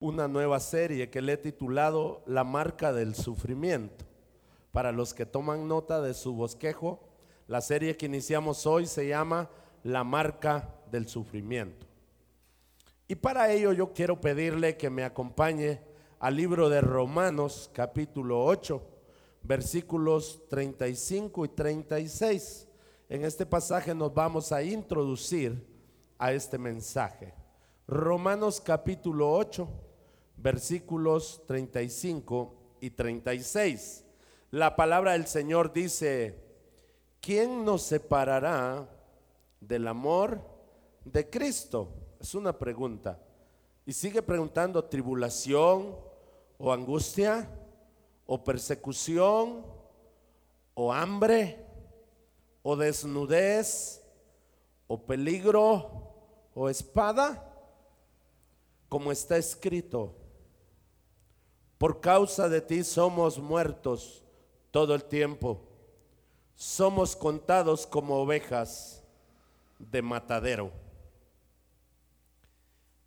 una nueva serie que le he titulado La marca del sufrimiento. Para los que toman nota de su bosquejo, la serie que iniciamos hoy se llama La marca del sufrimiento. Y para ello yo quiero pedirle que me acompañe al libro de Romanos capítulo 8, versículos 35 y 36. En este pasaje nos vamos a introducir a este mensaje. Romanos capítulo 8, versículos 35 y 36. La palabra del Señor dice, ¿quién nos separará del amor de Cristo? Es una pregunta. Y sigue preguntando, tribulación o angustia o persecución o hambre o desnudez o peligro o espada, como está escrito por causa de ti somos muertos todo el tiempo. Somos contados como ovejas de matadero.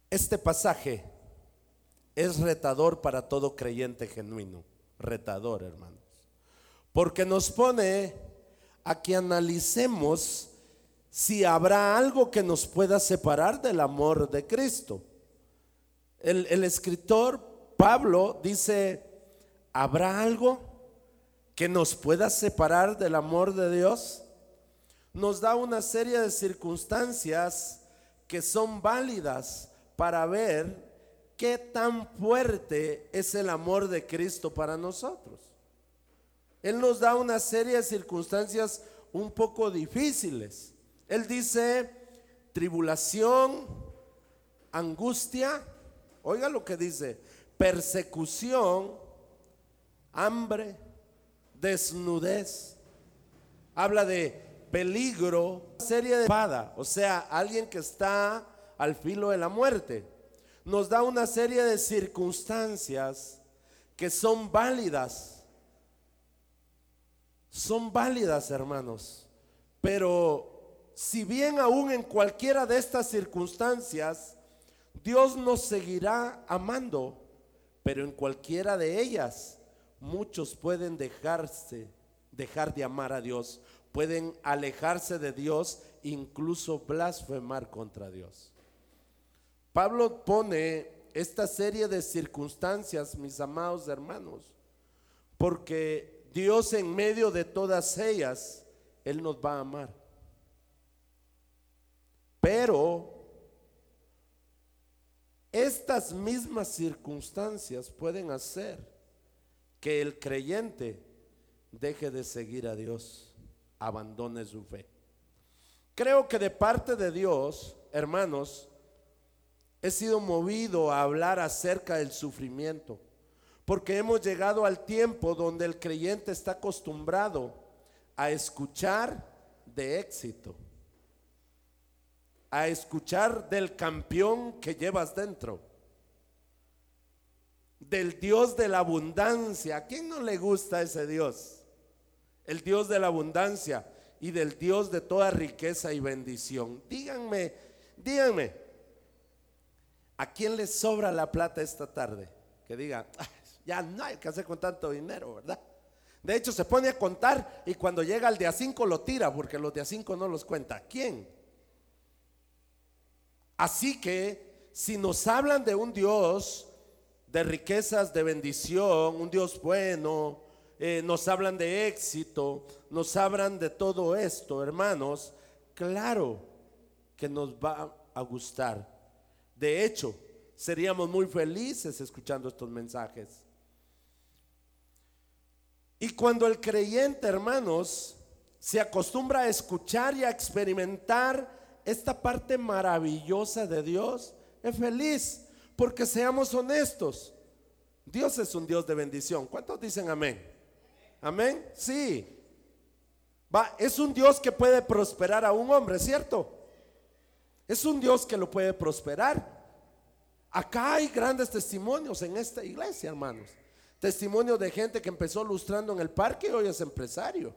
Este pasaje es retador para todo creyente genuino. Retador, hermanos. Porque nos pone a que analicemos si habrá algo que nos pueda separar del amor de Cristo. El, el escritor Pablo dice, ¿habrá algo que nos pueda separar del amor de Dios? Nos da una serie de circunstancias que son válidas para ver qué tan fuerte es el amor de Cristo para nosotros. Él nos da una serie de circunstancias un poco difíciles. Él dice tribulación, angustia. Oiga lo que dice, persecución, hambre, desnudez. Habla de peligro, serie de espada, o sea, alguien que está al filo de la muerte. Nos da una serie de circunstancias que son válidas. Son válidas, hermanos. Pero si bien aún en cualquiera de estas circunstancias, Dios nos seguirá amando pero en cualquiera de ellas muchos pueden dejarse, dejar de amar a Dios, pueden alejarse de Dios, incluso blasfemar contra Dios. Pablo pone esta serie de circunstancias, mis amados hermanos, porque Dios en medio de todas ellas, Él nos va a amar. Pero estas mismas circunstancias pueden hacer que el creyente deje de seguir a Dios, abandone su fe. Creo que de parte de Dios, hermanos, he sido movido a hablar acerca del sufrimiento, porque hemos llegado al tiempo donde el creyente está acostumbrado a escuchar de éxito a escuchar del campeón que llevas dentro, del Dios de la abundancia. ¿A quién no le gusta ese Dios? El Dios de la abundancia y del Dios de toda riqueza y bendición. Díganme, díganme, ¿a quién le sobra la plata esta tarde? Que diga, ya no hay que hacer con tanto dinero, ¿verdad? De hecho, se pone a contar y cuando llega al día 5 lo tira porque los días 5 no los cuenta. ¿Quién? Así que si nos hablan de un Dios de riquezas, de bendición, un Dios bueno, eh, nos hablan de éxito, nos hablan de todo esto, hermanos, claro que nos va a gustar. De hecho, seríamos muy felices escuchando estos mensajes. Y cuando el creyente, hermanos, se acostumbra a escuchar y a experimentar esta parte maravillosa de Dios, es feliz, porque seamos honestos. Dios es un Dios de bendición. ¿Cuántos dicen amén? Amén. Sí. Va, es un Dios que puede prosperar a un hombre, ¿cierto? Es un Dios que lo puede prosperar. Acá hay grandes testimonios en esta iglesia, hermanos. Testimonios de gente que empezó lustrando en el parque y hoy es empresario.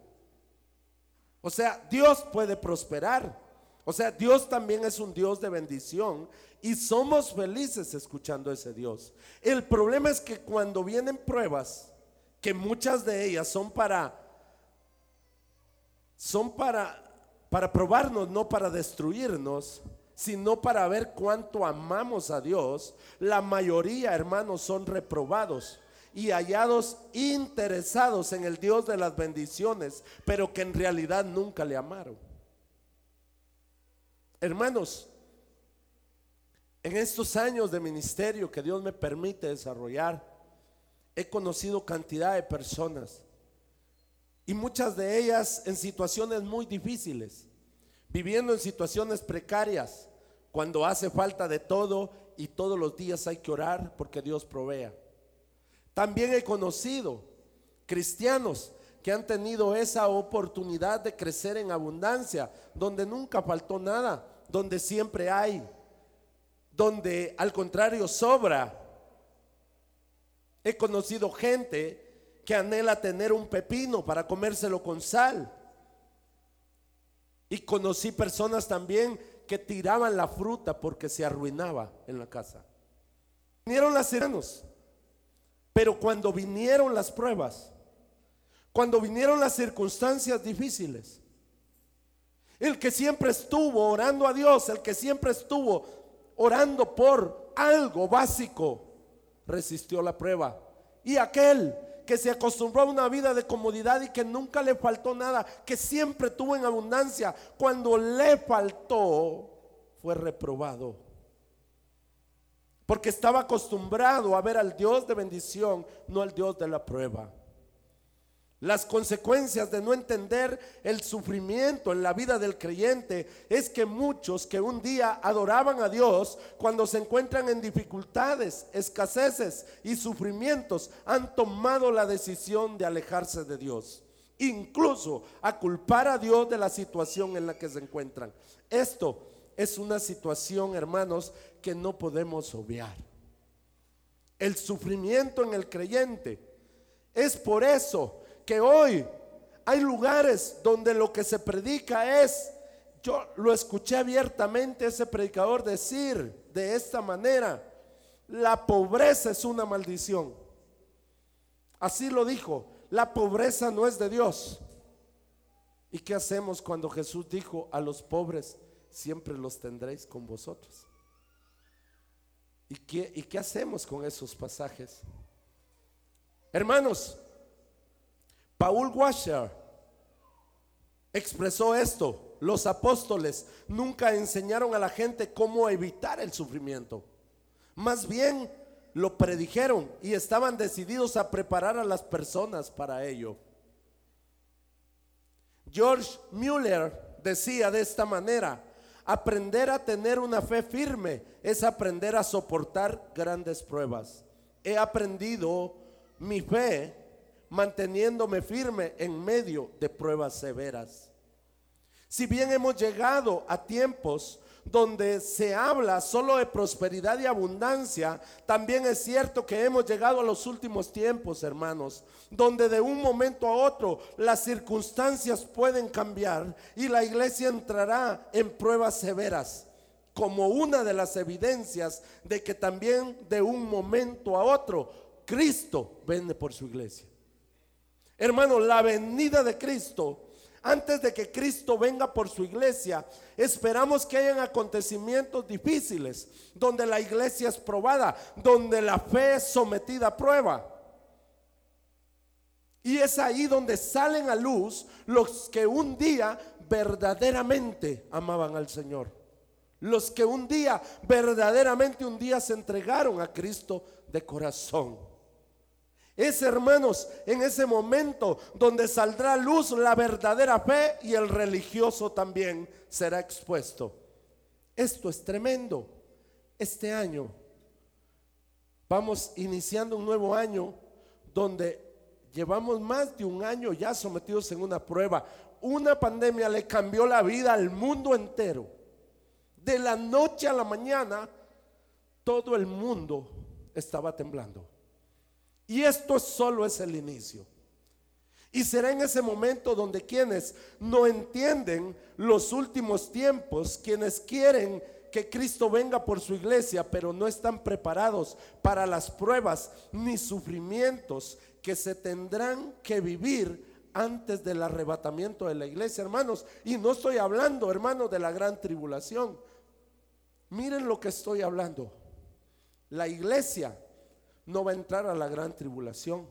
O sea, Dios puede prosperar. O sea, Dios también es un Dios de bendición y somos felices escuchando a ese Dios. El problema es que cuando vienen pruebas, que muchas de ellas son para son para para probarnos, no para destruirnos, sino para ver cuánto amamos a Dios. La mayoría, hermanos, son reprobados y hallados interesados en el Dios de las bendiciones, pero que en realidad nunca le amaron. Hermanos, en estos años de ministerio que Dios me permite desarrollar, he conocido cantidad de personas y muchas de ellas en situaciones muy difíciles, viviendo en situaciones precarias, cuando hace falta de todo y todos los días hay que orar porque Dios provea. También he conocido cristianos que han tenido esa oportunidad de crecer en abundancia, donde nunca faltó nada, donde siempre hay, donde al contrario sobra. He conocido gente que anhela tener un pepino para comérselo con sal. Y conocí personas también que tiraban la fruta porque se arruinaba en la casa. Vinieron las siranos pero cuando vinieron las pruebas, cuando vinieron las circunstancias difíciles, el que siempre estuvo orando a Dios, el que siempre estuvo orando por algo básico, resistió la prueba. Y aquel que se acostumbró a una vida de comodidad y que nunca le faltó nada, que siempre tuvo en abundancia, cuando le faltó, fue reprobado porque estaba acostumbrado a ver al Dios de bendición, no al Dios de la prueba. Las consecuencias de no entender el sufrimiento en la vida del creyente es que muchos que un día adoraban a Dios, cuando se encuentran en dificultades, escaseces y sufrimientos, han tomado la decisión de alejarse de Dios. Incluso a culpar a Dios de la situación en la que se encuentran. Esto es una situación, hermanos, que no podemos obviar. El sufrimiento en el creyente. Es por eso que hoy hay lugares donde lo que se predica es, yo lo escuché abiertamente ese predicador decir de esta manera, la pobreza es una maldición. Así lo dijo, la pobreza no es de Dios. ¿Y qué hacemos cuando Jesús dijo a los pobres, siempre los tendréis con vosotros. ¿Y qué, ¿Y qué hacemos con esos pasajes? Hermanos, Paul Washer expresó esto. Los apóstoles nunca enseñaron a la gente cómo evitar el sufrimiento. Más bien lo predijeron y estaban decididos a preparar a las personas para ello. George Mueller decía de esta manera, Aprender a tener una fe firme es aprender a soportar grandes pruebas. He aprendido mi fe manteniéndome firme en medio de pruebas severas. Si bien hemos llegado a tiempos donde se habla solo de prosperidad y abundancia, también es cierto que hemos llegado a los últimos tiempos, hermanos, donde de un momento a otro las circunstancias pueden cambiar y la iglesia entrará en pruebas severas como una de las evidencias de que también de un momento a otro Cristo vende por su iglesia. Hermano, la venida de Cristo antes de que Cristo venga por su iglesia, esperamos que hayan acontecimientos difíciles, donde la iglesia es probada, donde la fe es sometida a prueba. Y es ahí donde salen a luz los que un día verdaderamente amaban al Señor. Los que un día, verdaderamente un día se entregaron a Cristo de corazón. Es, hermanos, en ese momento donde saldrá a luz la verdadera fe y el religioso también será expuesto. Esto es tremendo. Este año vamos iniciando un nuevo año donde llevamos más de un año ya sometidos en una prueba. Una pandemia le cambió la vida al mundo entero. De la noche a la mañana, todo el mundo estaba temblando. Y esto solo es el inicio. Y será en ese momento donde quienes no entienden los últimos tiempos, quienes quieren que Cristo venga por su iglesia, pero no están preparados para las pruebas ni sufrimientos que se tendrán que vivir antes del arrebatamiento de la iglesia, hermanos. Y no estoy hablando, hermanos, de la gran tribulación. Miren lo que estoy hablando. La iglesia no va a entrar a la gran tribulación.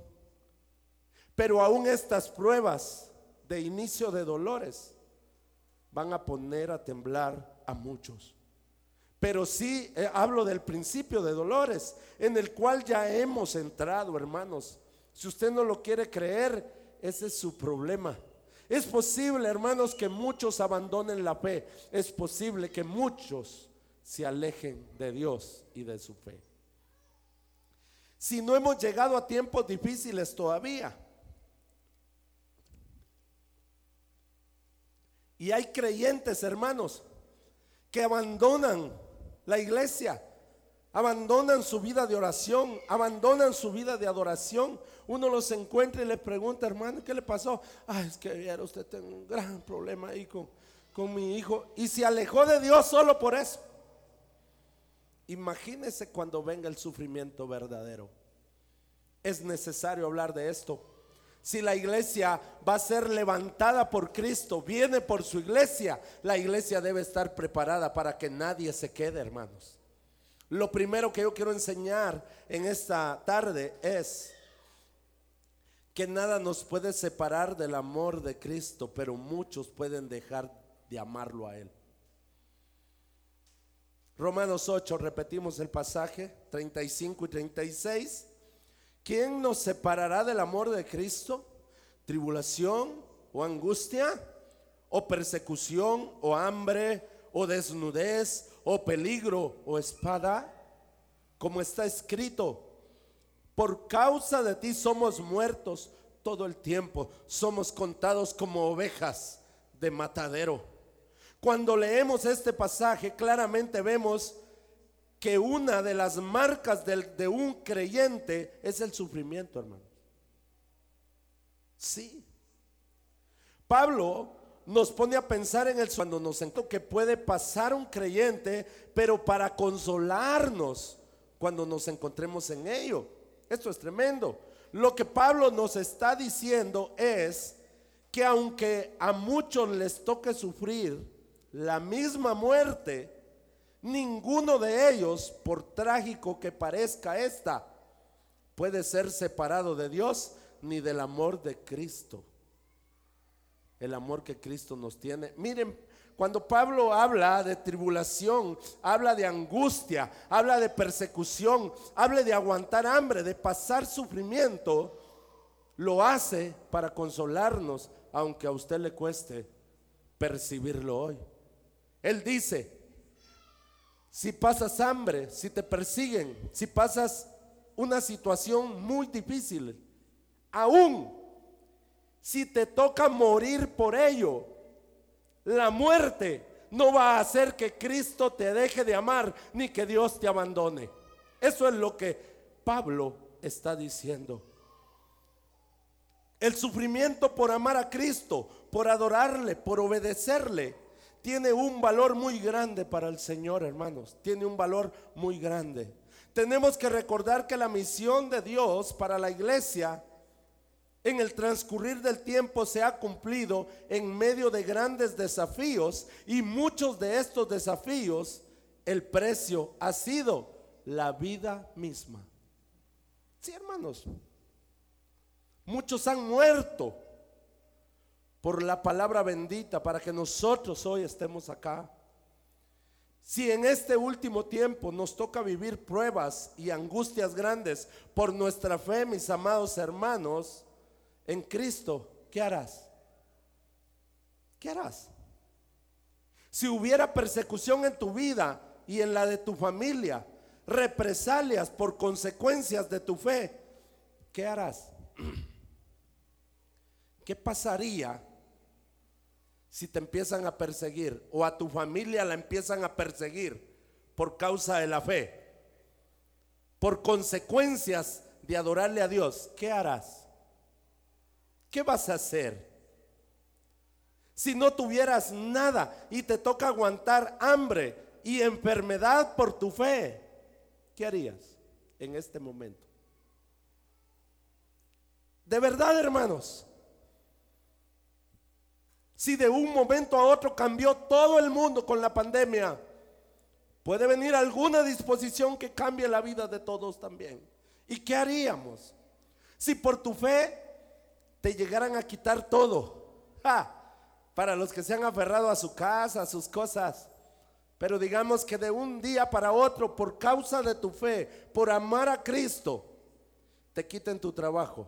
Pero aún estas pruebas de inicio de dolores van a poner a temblar a muchos. Pero sí eh, hablo del principio de dolores, en el cual ya hemos entrado, hermanos. Si usted no lo quiere creer, ese es su problema. Es posible, hermanos, que muchos abandonen la fe. Es posible que muchos se alejen de Dios y de su fe. Si no hemos llegado a tiempos difíciles todavía, Y hay creyentes, hermanos, que abandonan la iglesia, abandonan su vida de oración, abandonan su vida de adoración. Uno los encuentra y le pregunta, hermano, ¿qué le pasó? Ay, es que usted tiene un gran problema ahí con, con mi hijo. Y se alejó de Dios solo por eso. Imagínese cuando venga el sufrimiento verdadero. Es necesario hablar de esto si la iglesia va a ser levantada por Cristo, viene por su iglesia, la iglesia debe estar preparada para que nadie se quede, hermanos. Lo primero que yo quiero enseñar en esta tarde es que nada nos puede separar del amor de Cristo, pero muchos pueden dejar de amarlo a Él. Romanos 8, repetimos el pasaje 35 y 36. ¿Quién nos separará del amor de Cristo? ¿Tribulación o angustia? ¿O persecución o hambre o desnudez o peligro o espada? Como está escrito, por causa de ti somos muertos todo el tiempo, somos contados como ovejas de matadero. Cuando leemos este pasaje, claramente vemos que una de las marcas de, un creyente es el sufrimiento, hermano. Sí. Pablo nos pone a pensar en el cuando nos encontramos que puede pasar un creyente, pero para consolarnos cuando nos encontremos en ello. Esto es tremendo. Lo que Pablo nos está diciendo es que aunque a muchos les toque sufrir la misma muerte, Ninguno de ellos, por trágico que parezca esta, puede ser separado de Dios ni del amor de Cristo. El amor que Cristo nos tiene. Miren, cuando Pablo habla de tribulación, habla de angustia, habla de persecución, habla de aguantar hambre, de pasar sufrimiento, lo hace para consolarnos, aunque a usted le cueste percibirlo hoy. Él dice, si pasas hambre, si te persiguen, si pasas una situación muy difícil, aún si te toca morir por ello, la muerte no va a hacer que Cristo te deje de amar ni que Dios te abandone. Eso es lo que Pablo está diciendo. El sufrimiento por amar a Cristo, por adorarle, por obedecerle, tiene un valor muy grande para el Señor, hermanos. Tiene un valor muy grande. Tenemos que recordar que la misión de Dios para la iglesia en el transcurrir del tiempo se ha cumplido en medio de grandes desafíos y muchos de estos desafíos el precio ha sido la vida misma. Sí, hermanos. Muchos han muerto por la palabra bendita para que nosotros hoy estemos acá. Si en este último tiempo nos toca vivir pruebas y angustias grandes por nuestra fe, mis amados hermanos, en Cristo, ¿qué harás? ¿Qué harás? Si hubiera persecución en tu vida y en la de tu familia, represalias por consecuencias de tu fe, ¿qué harás? ¿Qué pasaría si te empiezan a perseguir o a tu familia la empiezan a perseguir por causa de la fe, por consecuencias de adorarle a Dios, ¿qué harás? ¿qué vas a hacer? Si no tuvieras nada y te toca aguantar hambre y enfermedad por tu fe, ¿qué harías en este momento? De verdad, hermanos. Si de un momento a otro cambió todo el mundo con la pandemia, puede venir alguna disposición que cambie la vida de todos también. ¿Y qué haríamos? Si por tu fe te llegaran a quitar todo. Para los que se han aferrado a su casa, a sus cosas. Pero digamos que de un día para otro, por causa de tu fe, por amar a Cristo, te quiten tu trabajo,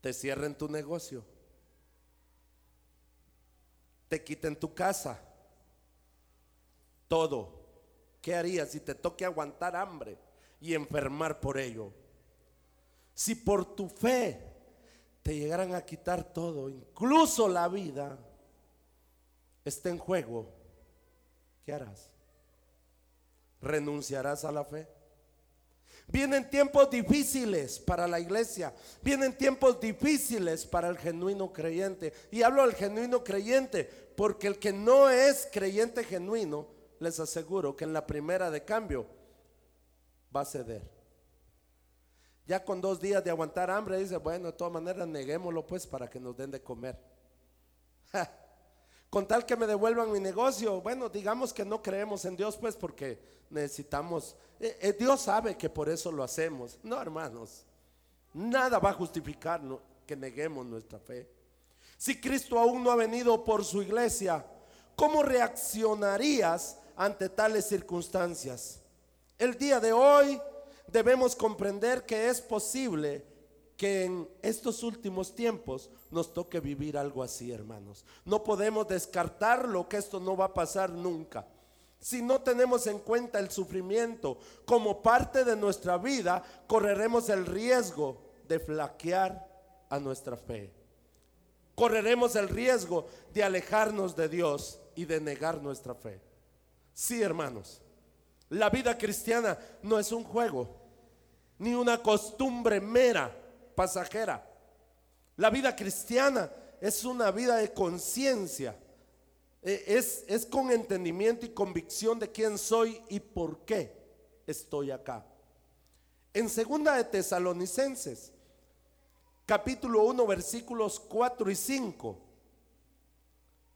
te cierren tu negocio, te quiten tu casa, todo. ¿Qué harías si te toque aguantar hambre y enfermar por ello? Si por tu fe te llegaran a quitar todo, incluso la vida, está en juego, ¿qué harás? ¿Renunciarás a la fe? Vienen tiempos difíciles para la iglesia, vienen tiempos difíciles para el genuino creyente. Y hablo del genuino creyente porque el que no es creyente genuino, les aseguro que en la primera de cambio va a ceder. Ya con dos días de aguantar hambre, dice, bueno, de todas maneras, neguémoslo pues para que nos den de comer. Con tal que me devuelvan mi negocio, bueno, digamos que no creemos en Dios pues porque necesitamos, eh, eh, Dios sabe que por eso lo hacemos. No, hermanos, nada va a justificar que neguemos nuestra fe. Si Cristo aún no ha venido por su iglesia, ¿cómo reaccionarías ante tales circunstancias? El día de hoy debemos comprender que es posible que en estos últimos tiempos nos toque vivir algo así, hermanos. No podemos descartarlo que esto no va a pasar nunca. Si no tenemos en cuenta el sufrimiento como parte de nuestra vida, correremos el riesgo de flaquear a nuestra fe. Correremos el riesgo de alejarnos de Dios y de negar nuestra fe. Sí, hermanos, la vida cristiana no es un juego ni una costumbre mera, pasajera. La vida cristiana es una vida de conciencia. E, es, es con entendimiento y convicción de quién soy y por qué estoy acá. En segunda de Tesalonicenses, capítulo 1, versículos 4 y 5,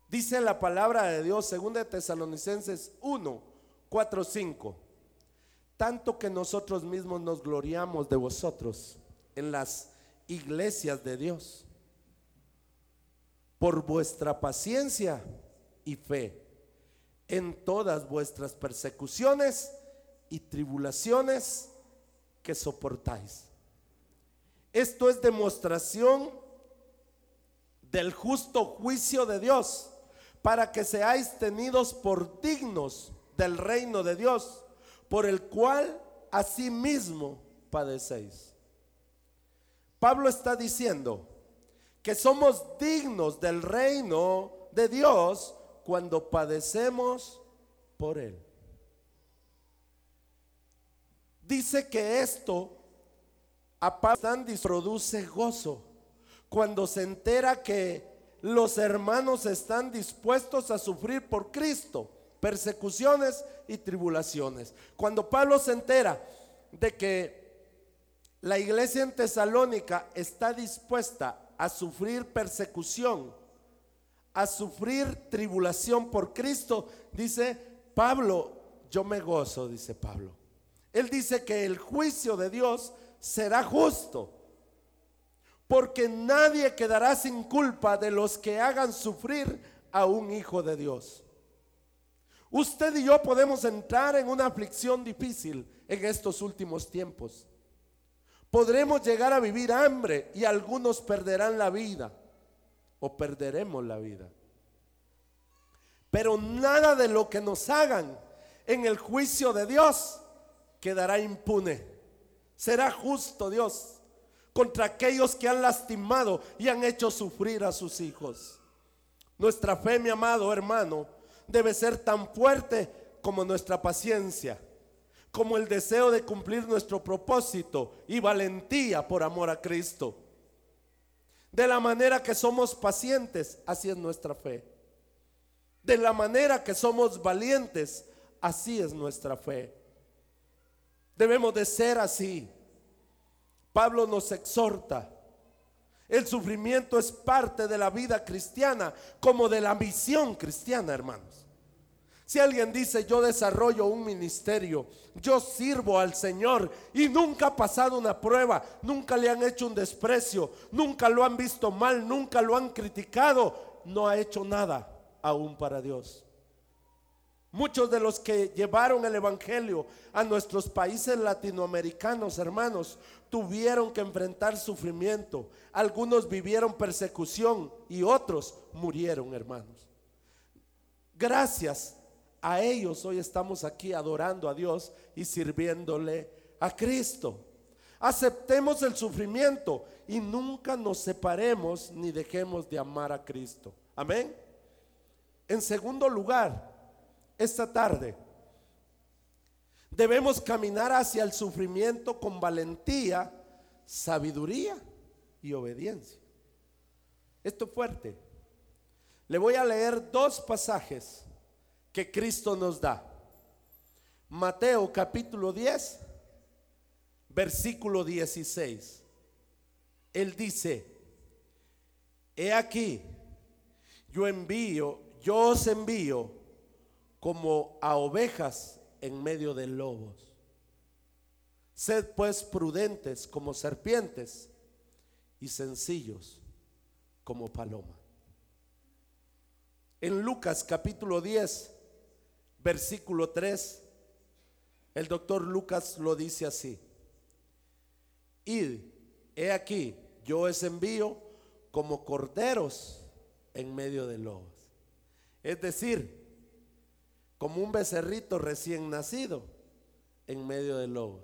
dice la palabra de Dios, segunda de Tesalonicenses 1, 4, 5 tanto que nosotros mismos nos gloriamos de vosotros en las iglesias de Dios, por vuestra paciencia y fe en todas vuestras persecuciones y tribulaciones que soportáis. Esto es demostración del justo juicio de Dios, para que seáis tenidos por dignos del reino de Dios por el cual asimismo padecéis. Pablo está diciendo que somos dignos del reino de Dios cuando padecemos por Él. Dice que esto a Pablo produce gozo cuando se entera que los hermanos están dispuestos a sufrir por Cristo persecuciones y tribulaciones. Cuando Pablo se entera de que la iglesia en Tesalónica está dispuesta a sufrir persecución, a sufrir tribulación por Cristo, dice Pablo, yo me gozo, dice Pablo. Él dice que el juicio de Dios será justo, porque nadie quedará sin culpa de los que hagan sufrir a un hijo de Dios. Usted y yo podemos entrar en una aflicción difícil en estos últimos tiempos. Podremos llegar a vivir hambre y algunos perderán la vida o perderemos la vida. Pero nada de lo que nos hagan en el juicio de Dios quedará impune. Será justo Dios contra aquellos que han lastimado y han hecho sufrir a sus hijos. Nuestra fe, mi amado hermano, debe ser tan fuerte como nuestra paciencia, como el deseo de cumplir nuestro propósito y valentía por amor a Cristo. De la manera que somos pacientes, así es nuestra fe. De la manera que somos valientes, así es nuestra fe. Debemos de ser así. Pablo nos exhorta. El sufrimiento es parte de la vida cristiana, como de la misión cristiana, hermanos. Si alguien dice, yo desarrollo un ministerio, yo sirvo al Señor y nunca ha pasado una prueba, nunca le han hecho un desprecio, nunca lo han visto mal, nunca lo han criticado, no ha hecho nada aún para Dios. Muchos de los que llevaron el Evangelio a nuestros países latinoamericanos, hermanos, tuvieron que enfrentar sufrimiento. Algunos vivieron persecución y otros murieron, hermanos. Gracias a ellos hoy estamos aquí adorando a Dios y sirviéndole a Cristo. Aceptemos el sufrimiento y nunca nos separemos ni dejemos de amar a Cristo. Amén. En segundo lugar, esta tarde debemos caminar hacia el sufrimiento con valentía, sabiduría y obediencia. Esto es fuerte. Le voy a leer dos pasajes que Cristo nos da. Mateo capítulo 10, versículo 16. Él dice, he aquí, yo envío, yo os envío como a ovejas en medio de lobos. Sed pues prudentes como serpientes y sencillos como paloma. En Lucas capítulo 10, versículo 3, el doctor Lucas lo dice así. Id, he aquí, yo os envío como corderos en medio de lobos. Es decir, como un becerrito recién nacido en medio de lobos.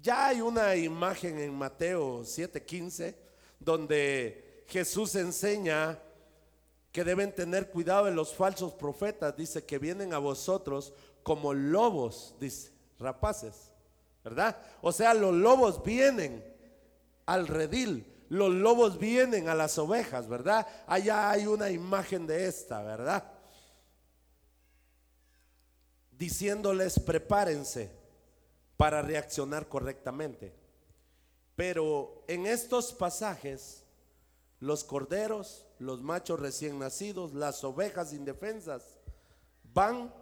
Ya hay una imagen en Mateo 7:15 donde Jesús enseña que deben tener cuidado de los falsos profetas. Dice que vienen a vosotros como lobos, dice, rapaces, ¿verdad? O sea, los lobos vienen al redil, los lobos vienen a las ovejas, ¿verdad? Allá hay una imagen de esta, ¿verdad? Diciéndoles, prepárense para reaccionar correctamente. Pero en estos pasajes, los corderos los machos recién nacidos, las ovejas indefensas, van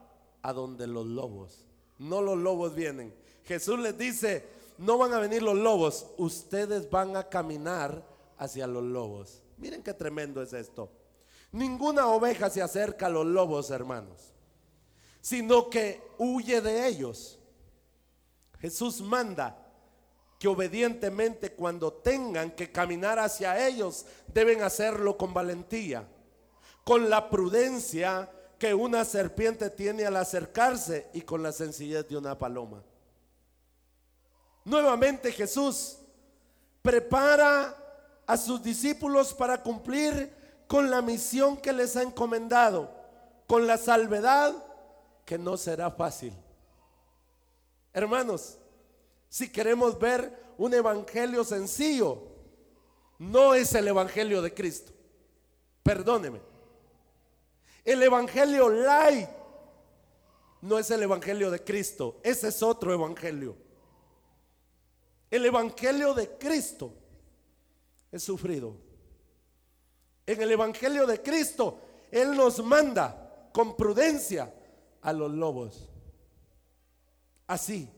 a donde los lobos. No los lobos vienen. Jesús les dice, no van a venir los lobos, ustedes van a caminar hacia los lobos. Miren qué tremendo es esto. Ninguna oveja se acerca a los lobos, hermanos, sino que huye de ellos. Jesús manda que obedientemente cuando tengan que caminar hacia ellos deben hacerlo con valentía, con la prudencia que una serpiente tiene al acercarse y con la sencillez de una paloma. Nuevamente Jesús prepara a sus discípulos para cumplir con la misión que les ha encomendado, con la salvedad que no será fácil. Hermanos, si queremos ver un evangelio sencillo, no es el evangelio de Cristo. Perdóneme. El evangelio light no es el evangelio de Cristo, ese es otro evangelio. El evangelio de Cristo es sufrido. En el evangelio de Cristo, Él nos manda con prudencia a los lobos. Así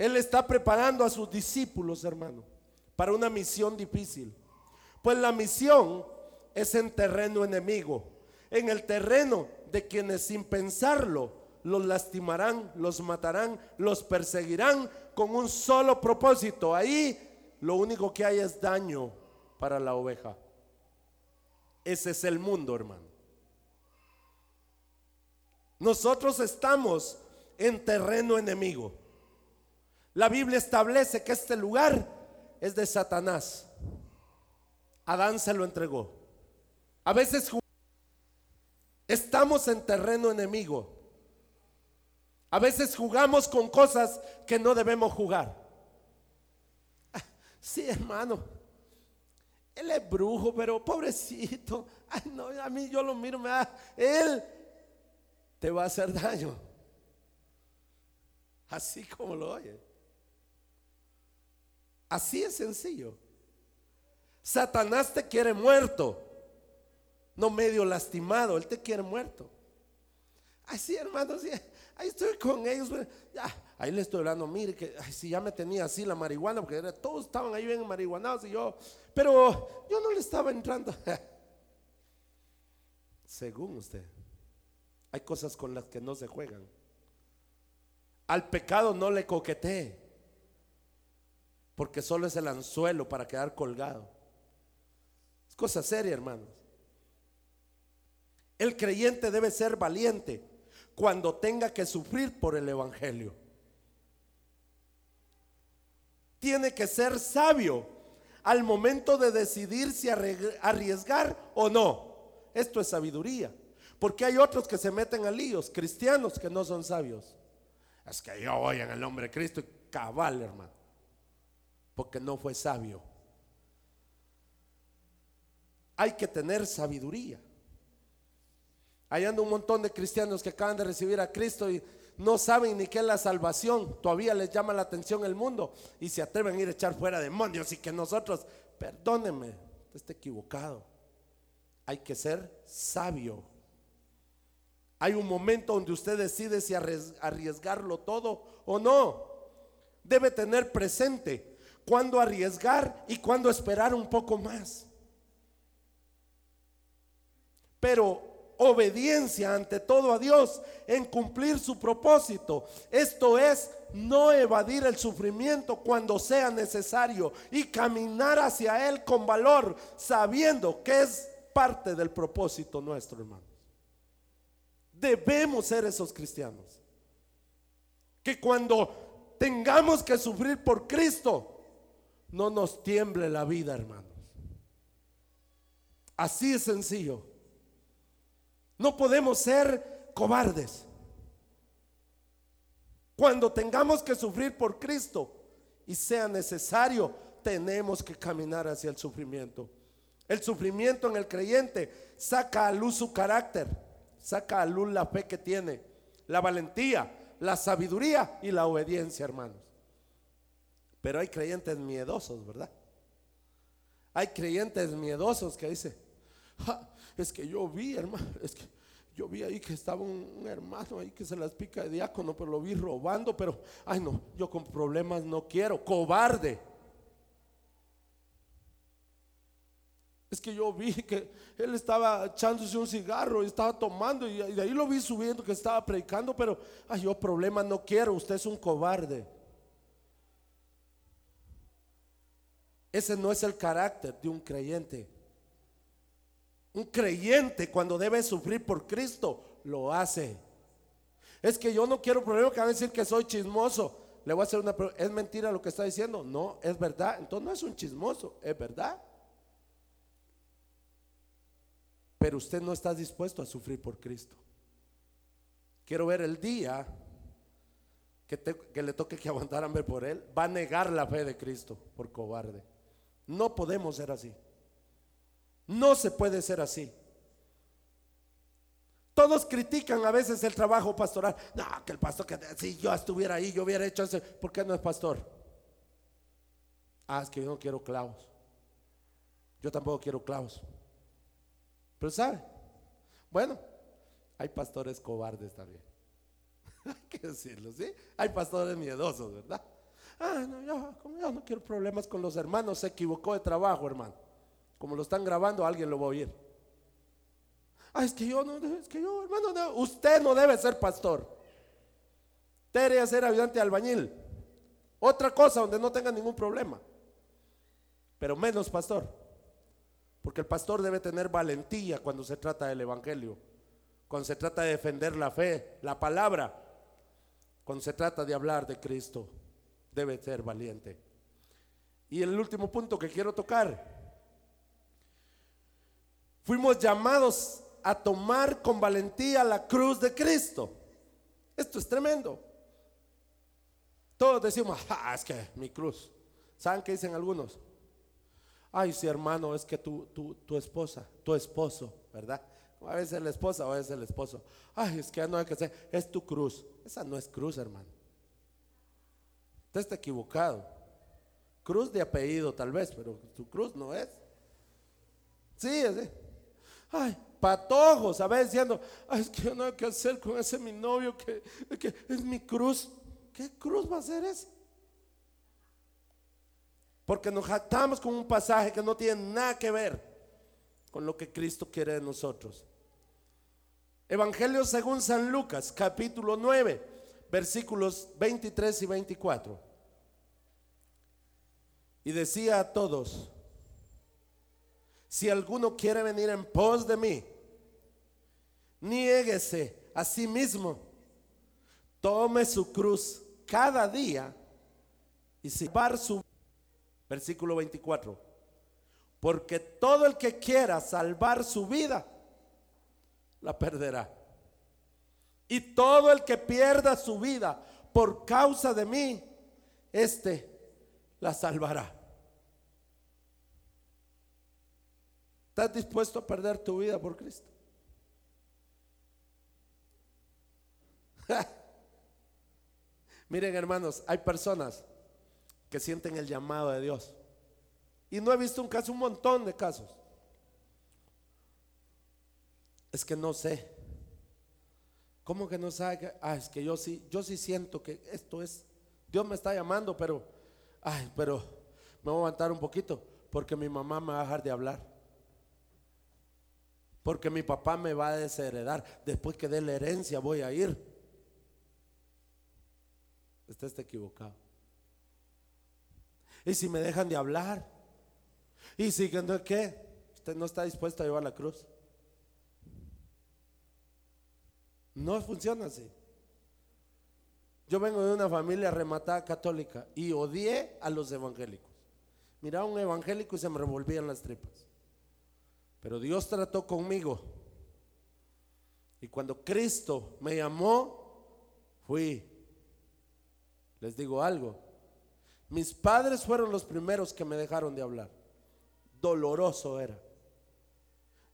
él está preparando a sus discípulos, hermano, para una misión difícil. Pues la misión es en terreno enemigo, en el terreno de quienes sin pensarlo los lastimarán, los matarán, los perseguirán con un solo propósito. Ahí lo único que hay es daño para la oveja. Ese es el mundo, hermano. Nosotros estamos en terreno enemigo. La Biblia establece que este lugar es de Satanás. Adán se lo entregó. A veces estamos en terreno enemigo. A veces jugamos con cosas que no debemos jugar. Sí, hermano. Él es brujo, pero pobrecito. Ay, no, a mí yo lo miro, me da. Él te va a hacer daño. Así como lo oye. Así es sencillo. Satanás te quiere muerto, no medio lastimado, él te quiere muerto. Así, hermanos, ahí estoy con ellos. Ya, ahí le estoy hablando, mire que si ya me tenía así la marihuana, porque todos estaban ahí bien marihuanados y yo, pero yo no le estaba entrando. Según usted, hay cosas con las que no se juegan. Al pecado no le coquetee, porque solo es el anzuelo para quedar colgado. Es cosa seria, hermanos. El creyente debe ser valiente cuando tenga que sufrir por el Evangelio. Tiene que ser sabio al momento de decidir si arriesgar o no. Esto es sabiduría. Porque hay otros que se meten a líos, cristianos que no son sabios. Es que yo voy en el nombre de Cristo y cabal, hermano. Porque no fue sabio. Hay que tener sabiduría. Hay anda un montón de cristianos que acaban de recibir a Cristo y no saben ni qué es la salvación. Todavía les llama la atención el mundo y se atreven a ir a echar fuera demonios y que nosotros, perdóneme, está equivocado. Hay que ser sabio. Hay un momento donde usted decide si arriesgarlo todo o no. Debe tener presente cuándo arriesgar y cuándo esperar un poco más. Pero obediencia ante todo a Dios en cumplir su propósito. Esto es no evadir el sufrimiento cuando sea necesario y caminar hacia Él con valor, sabiendo que es parte del propósito nuestro, hermano. Debemos ser esos cristianos. Que cuando tengamos que sufrir por Cristo, no nos tiemble la vida, hermanos. Así es sencillo. No podemos ser cobardes. Cuando tengamos que sufrir por Cristo y sea necesario, tenemos que caminar hacia el sufrimiento. El sufrimiento en el creyente saca a luz su carácter saca a luz la fe que tiene, la valentía, la sabiduría y la obediencia, hermanos. Pero hay creyentes miedosos, ¿verdad? Hay creyentes miedosos que es que yo vi, hermano, es que yo vi ahí que estaba un, hermano ahí que se las pica de diácono, pero lo vi robando, pero, ay no, yo con problemas no quiero, cobarde. Es que yo vi que él estaba echándose un cigarro y estaba tomando y de ahí lo vi subiendo que estaba predicando, pero ay, yo problemas no quiero, usted es un cobarde. Ese no es el carácter de un creyente. Un creyente cuando debe sufrir por Cristo lo hace. Es que yo no quiero problemas que van a decir que soy chismoso. Le voy a hacer una ¿Es mentira lo que está diciendo? No, es verdad. Entonces no es un chismoso, es verdad. pero usted no está dispuesto a sufrir por Cristo. Quiero ver el día que, le toque que aguantar hambre por Él, va a negar la fe de Cristo por cobarde. No podemos ser así. No se puede ser así. Todos critican a veces el trabajo pastoral. No, que el pastor, que si yo estuviera ahí, yo hubiera hecho eso. ¿Por qué no es pastor? Ah, es que yo no quiero clavos. Yo tampoco quiero clavos. Pero sabe, bueno, hay pastores cobardes también. hay que decirlo, ¿sí? Hay pastores miedosos, ¿verdad? Ah, no, yo, yo no quiero problemas con los hermanos, se equivocó de trabajo, hermano. Como lo están grabando, alguien lo va a oír. Ah, es que yo no, es que yo, hermano, no, usted no debe ser pastor. Usted debería ser ayudante albañil. Otra cosa donde no tenga ningún problema. Pero menos pastor. Porque el pastor debe tener valentía cuando se trata del Evangelio, cuando se trata de defender la fe, la palabra, cuando se trata de hablar de Cristo, debe ser valiente. Y el último punto que quiero tocar, fuimos llamados a tomar con valentía la cruz de Cristo. Esto es tremendo. Todos decimos, ah, es que mi cruz. ¿Saben qué dicen algunos? Ay, sí, hermano, es que tu, tu, tu esposa, tu esposo, ¿verdad? A veces la esposa a veces el esposo. Ay, es que no hay que ser, es tu cruz. Esa no es cruz, hermano. Usted está equivocado. Cruz de apellido tal vez, pero tu cruz no es. Sí, así. Ay, patojos, a veces diciendo, ay, es que yo no hay que hacer con ese mi novio que, que es mi cruz. ¿Qué cruz va a ser esa? Porque nos jactamos con un pasaje que no tiene nada que ver con lo que Cristo quiere de nosotros. Evangelio según San Lucas, capítulo 9, versículos 23 y 24. Y decía a todos, si alguno quiere venir en pos de mí, niéguese a sí mismo, tome su cruz cada día y salvar su versículo 24. Porque todo el que quiera salvar su vida la perderá. Y todo el que pierda su vida por causa de mí, este la salvará. ¿Estás dispuesto a perder tu vida por Cristo? Miren hermanos, hay personas que sienten el llamado de Dios. Y no he visto un caso, un montón de casos es que no sé. ¿Cómo que no sabe? ah, es que yo sí, yo sí siento que esto es, Dios me está llamando, pero, ay, pero me voy a aguantar un poquito, porque mi mamá me va a dejar de hablar. Porque mi papá me va a desheredar. Después que dé la herencia voy a ir. Usted está equivocado. Y si me dejan de hablar. Y si qué, usted no está dispuesto a llevar la cruz. No funciona así. Yo vengo de una familia rematada católica y odié a los evangélicos. Miraba un evangélico y se me revolvían las tripas. Pero Dios trató conmigo. Y cuando Cristo me llamó, fui. Les digo algo. Mis padres fueron los primeros que me dejaron de hablar. Doloroso era.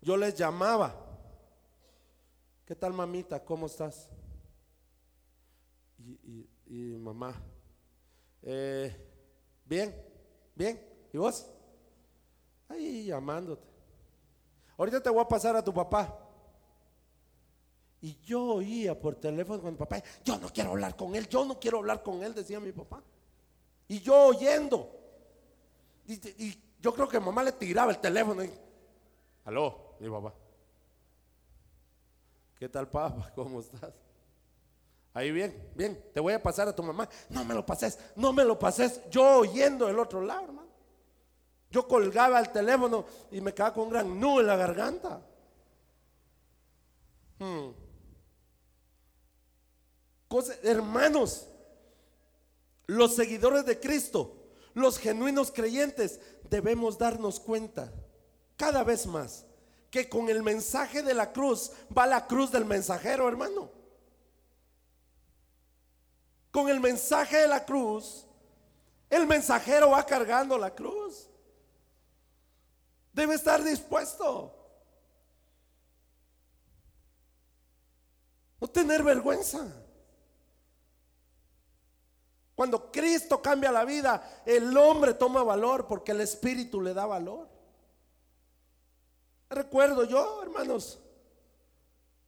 Yo les llamaba ¿Qué tal mamita? ¿Cómo estás? Y, mamá, eh, bien, bien. ¿Y vos? Ahí llamándote. Ahorita te voy a pasar a tu papá. Y yo oía por teléfono con mi papá, yo no quiero hablar con él, yo no quiero hablar con él, decía mi papá. Y yo oyendo. Y, yo creo que mamá le tiraba el teléfono. Aló, mi papá. ¿Qué tal, papá? ¿Cómo estás? Ahí bien, bien, te voy a pasar a tu mamá. No me lo pases, no me lo pases. Yo oyendo del otro lado, hermano. Yo colgaba el teléfono y me quedaba con un gran nudo en la garganta. Hmm. hermanos, los seguidores de Cristo, los genuinos creyentes, debemos darnos cuenta cada vez más que con el mensaje de la cruz va la cruz del mensajero, hermano. Con el mensaje de la cruz, el mensajero va cargando la cruz. Debe estar dispuesto. No tener vergüenza. Cuando Cristo cambia la vida, el hombre toma valor porque el Espíritu le da valor. Recuerdo yo, hermanos,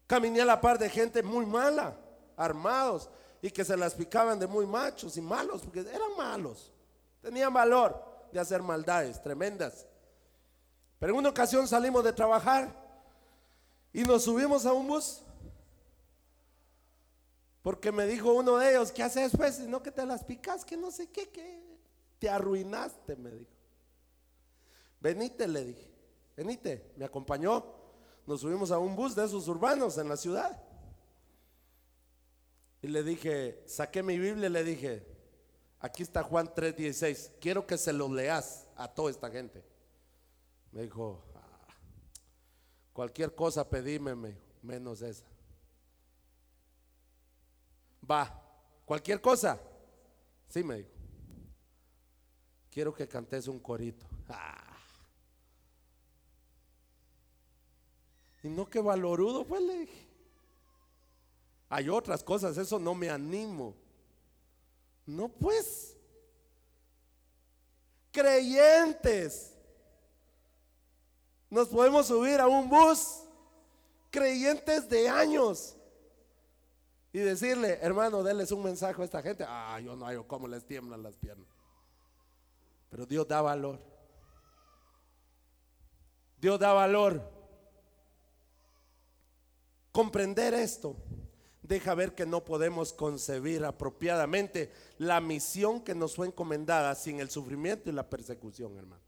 caminé a la par de gente muy mala, armados, y que se las picaban de muy machos y malos, porque eran malos. Tenían valor de hacer maldades tremendas. Pero en una ocasión salimos de trabajar y nos subimos a un bus. Porque me dijo uno de ellos, ¿qué haces pues? No que te las picas, que no sé qué, que te arruinaste, me dijo. Venite, le dije. Venite, me acompañó. Nos subimos a un bus de esos urbanos en la ciudad. Y le dije, saqué mi Biblia y le dije, aquí está Juan 3:16, quiero que se lo leas a toda esta gente. Me dijo, ah, cualquier cosa pedime, menos esa. Va, cualquier cosa. Sí, me dijo. quiero que cantes un corito. Ah. Y no que valorudo, pues le dije. Hay otras cosas, eso no me animo. No, pues. Creyentes. Nos podemos subir a un bus. Creyentes de años. Y decirle, hermano, denles un mensaje a esta gente. Ah, yo no hay cómo les tiemblan las piernas. Pero Dios da valor. Dios da valor. Comprender esto deja ver que no podemos concebir apropiadamente la misión que nos fue encomendada sin el sufrimiento y la persecución, hermano.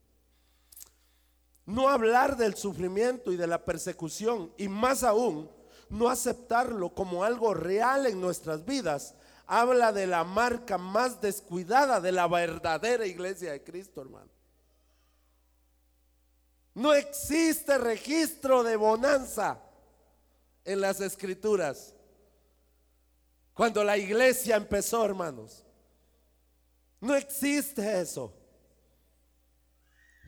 No hablar del sufrimiento y de la persecución y más aún no aceptarlo como algo real en nuestras vidas, habla de la marca más descuidada de la verdadera iglesia de Cristo, hermano. No existe registro de bonanza en las escrituras. Cuando la iglesia empezó, hermanos, no existe eso.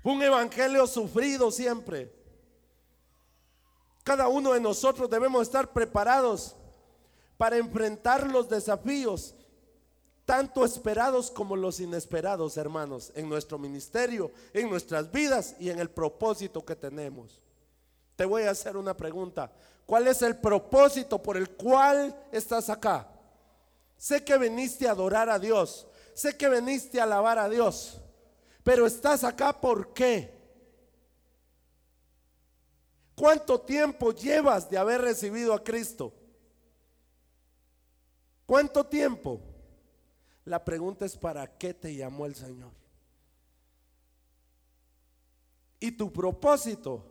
Un evangelio sufrido siempre. Cada uno de nosotros debemos estar preparados para enfrentar los desafíos, tanto esperados como los inesperados, hermanos, en nuestro ministerio, en nuestras vidas y en el propósito que tenemos. Te voy a hacer una pregunta. ¿Cuál es el propósito por el cual estás acá? Sé que viniste a adorar a Dios. Sé que viniste a alabar a Dios. Pero estás acá ¿por qué? ¿Cuánto tiempo llevas de haber recibido a Cristo? ¿Cuánto tiempo? La pregunta es ¿para qué te llamó el Señor? Y tu propósito,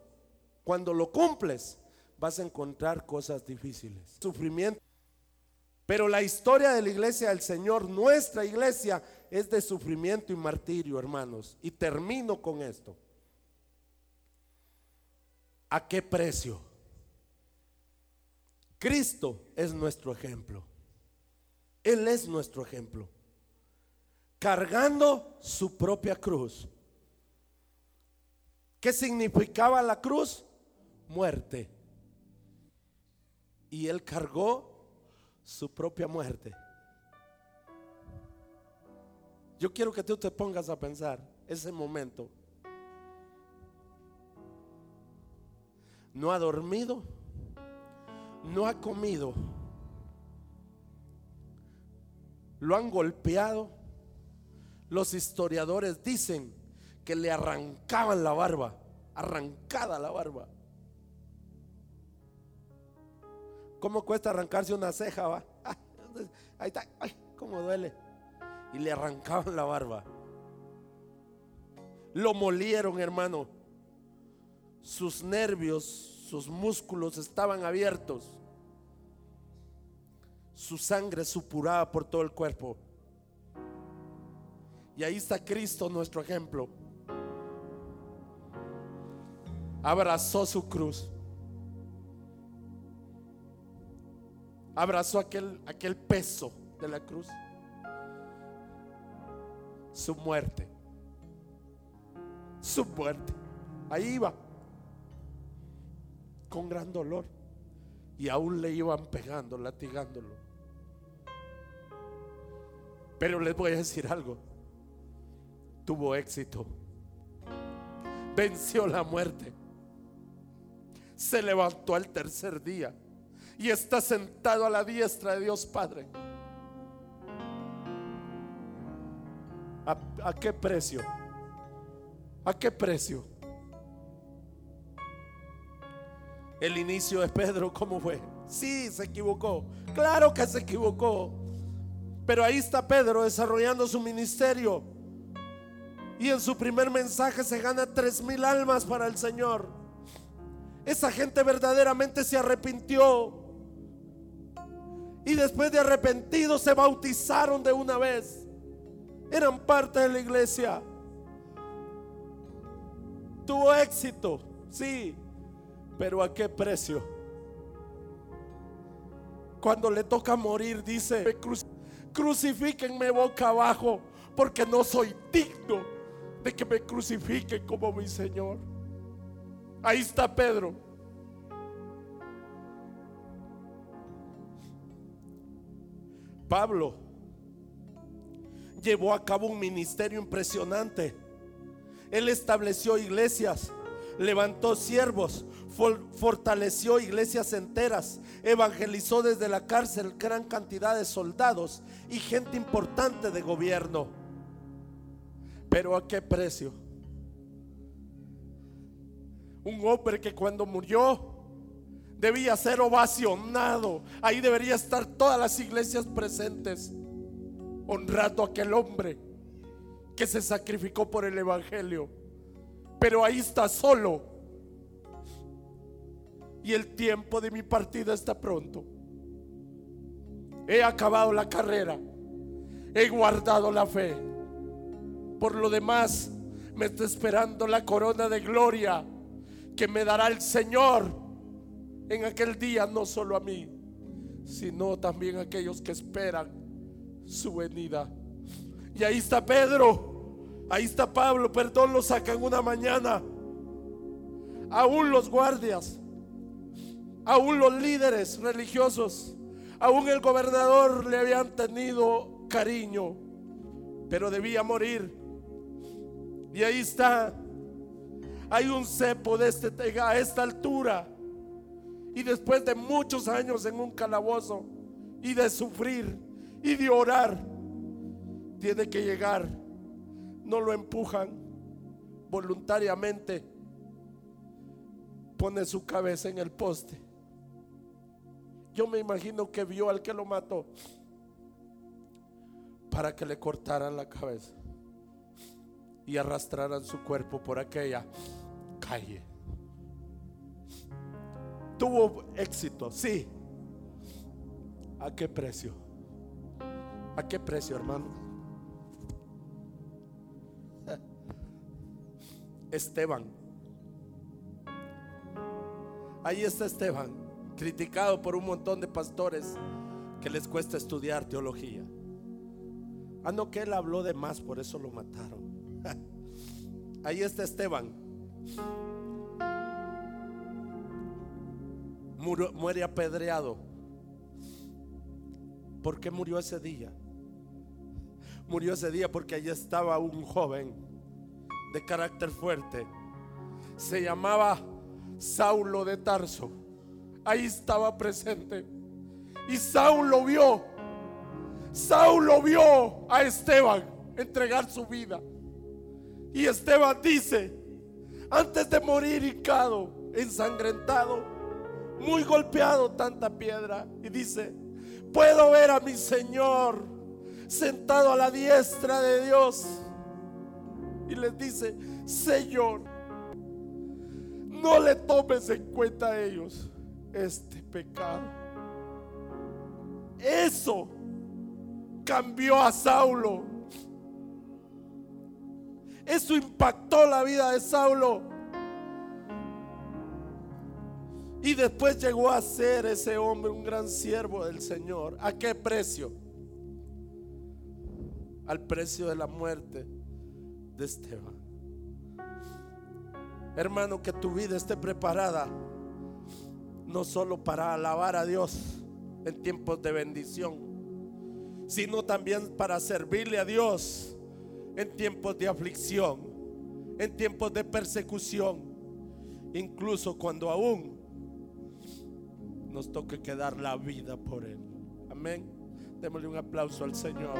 cuando lo cumples, vas a encontrar cosas difíciles, sufrimiento. Pero la historia de la iglesia del Señor, nuestra iglesia, es de sufrimiento y martirio, hermanos. Y termino con esto. ¿A qué precio? Cristo es nuestro ejemplo. Él es nuestro ejemplo. Cargando su propia cruz. ¿Qué significaba la cruz? Muerte y él cargó su propia muerte. Yo quiero que tú te pongas a pensar ese momento. No ha dormido, no ha comido, lo han golpeado. Los historiadores dicen que le arrancaban la barba, arrancada la barba. ¿Cómo cuesta arrancarse una ceja? Va? Ahí está, ay, cómo duele. Y le arrancaban la barba. Lo molieron, hermano. Sus nervios, sus músculos estaban abiertos. Su sangre supuraba por todo el cuerpo. Y ahí está Cristo, nuestro ejemplo. Abrazó su cruz. abrazó aquel, aquel peso de la cruz. Su muerte. Su muerte. Ahí iba. Con gran dolor. Y aún le iban pegando, latigándolo. Pero les voy a decir algo. Tuvo éxito. Venció la muerte. Se levantó al tercer día y está sentado a la diestra de Dios Padre. ¿A, qué precio? ¿A qué precio? El inicio de Pedro, ¿cómo fue? Sí, se equivocó. Claro que se equivocó. Pero ahí está Pedro desarrollando su ministerio. Y en su primer mensaje se gana tres mil almas para el Señor. Esa gente verdaderamente se arrepintió. Y después de arrepentidos se bautizaron de una vez. Eran parte de la iglesia. Tuvo éxito, sí, pero ¿a qué precio? Cuando le toca morir dice, crucifíquenme boca abajo porque no soy digno de que me crucifiquen como mi Señor. Ahí está Pedro. Pablo llevó a cabo un ministerio impresionante. Él estableció iglesias, levantó siervos, fortaleció iglesias enteras, evangelizó desde la cárcel gran cantidad de soldados y gente importante de gobierno. Pero ¿a qué precio? Un hombre que cuando murió debía ser ovacionado. Ahí debería estar todas las iglesias presentes, honrando aquel hombre que se sacrificó por el Evangelio. Pero ahí está solo. Y el tiempo de mi partida está pronto. He acabado la carrera. He guardado la fe. Por lo demás, me está esperando la corona de gloria que me dará el Señor en aquel día, no solo a mí, sino también a aquellos que esperan su venida. Y ahí está Pedro, ahí está Pablo, perdón, lo sacan una mañana. Aún los guardias, aún los líderes religiosos, aún el gobernador le habían tenido cariño, pero debía morir. Y ahí está, hay un cepo de este, a esta altura. Y después de muchos años en un calabozo y de sufrir y de orar, tiene que llegar. No lo empujan voluntariamente. Pone su cabeza en el poste. Yo me imagino que vio al que lo mató para que le cortaran la cabeza y arrastraran su cuerpo por aquella calle. Tuvo éxito, sí. ¿A qué precio? ¿A qué precio, hermano? Esteban. Ahí está Esteban, criticado por un montón de pastores que les cuesta estudiar teología. Ah, no, que él habló de más, por eso lo mataron. Ahí está Esteban. muere apedreado. ¿Por qué murió ese día? Murió ese día porque allí estaba un joven de carácter fuerte. Se llamaba Saulo de Tarso. Ahí estaba presente. Y Saulo vio. Saulo vio a Esteban entregar su vida. Y Esteban dice, antes de morir hincado, ensangrentado, muy golpeado tanta piedra, y dice, puedo ver a mi Señor sentado a la diestra de Dios. Y les dice, Señor, no le tomes en cuenta a ellos este pecado. Eso cambió a Saulo eso impactó la vida de Saulo. Y después llegó a ser ese hombre un gran siervo del Señor. ¿A qué precio? Al precio de la muerte de Esteban. Hermano, que tu vida esté preparada no solo para alabar a Dios en tiempos de bendición, sino también para servirle a Dios en tiempos de aflicción, en tiempos de persecución, incluso cuando aún nos toque quedar la vida por Él. Amén. Démosle un aplauso al Señor.